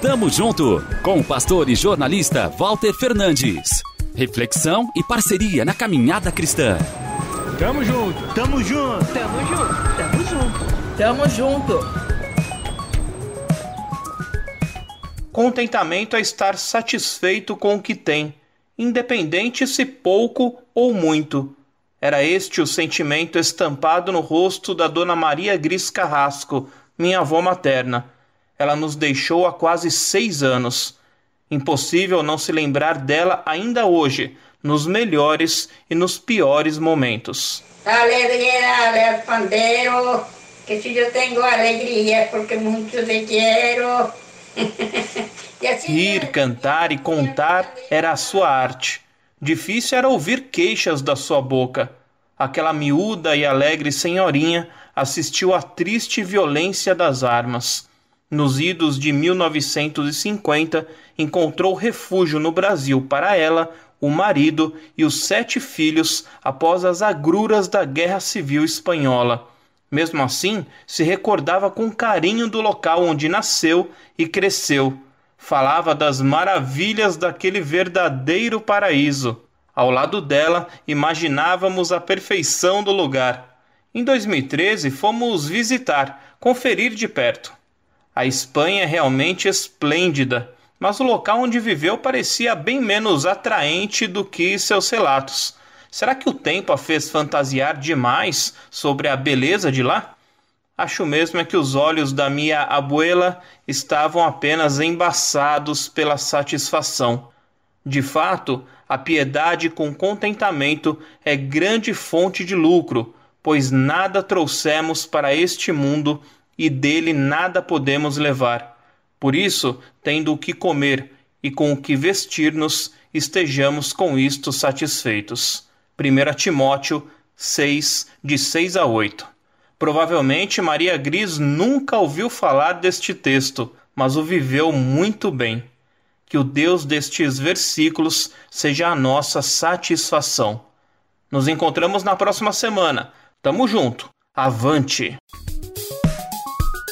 Tamo junto com o pastor e jornalista Walter Fernandes. Reflexão e parceria na caminhada cristã. Tamo junto, tamo junto, tamo junto, tamo junto, tamo junto. Contentamento é estar satisfeito com o que tem, independente se pouco ou muito. Era este o sentimento estampado no rosto da Dona Maria Gris Carrasco, minha avó materna ela nos deixou há quase seis anos. Impossível não se lembrar dela ainda hoje, nos melhores e nos piores momentos. Alegria, pandeiro, que se eu tenho alegria, porque muito te quero. assim Rir, cantar e contar era a sua arte. Difícil era ouvir queixas da sua boca. Aquela miúda e alegre senhorinha assistiu à triste violência das armas nos idos de 1950, encontrou refúgio no Brasil para ela, o marido e os sete filhos após as agruras da Guerra Civil Espanhola. Mesmo assim, se recordava com carinho do local onde nasceu e cresceu. Falava das maravilhas daquele verdadeiro paraíso. Ao lado dela, imaginávamos a perfeição do lugar. Em 2013, fomos visitar, conferir de perto. A Espanha é realmente esplêndida, mas o local onde viveu parecia bem menos atraente do que seus relatos. Será que o tempo a fez fantasiar demais sobre a beleza de lá? Acho mesmo é que os olhos da minha abuela estavam apenas embaçados pela satisfação. De fato, a piedade com contentamento é grande fonte de lucro, pois nada trouxemos para este mundo e dele nada podemos levar. Por isso, tendo o que comer e com o que vestir-nos, estejamos com isto satisfeitos. 1 Timóteo 6, de 6 a 8. Provavelmente Maria Gris nunca ouviu falar deste texto, mas o viveu muito bem. Que o Deus destes versículos seja a nossa satisfação. Nos encontramos na próxima semana. Tamo junto. Avante!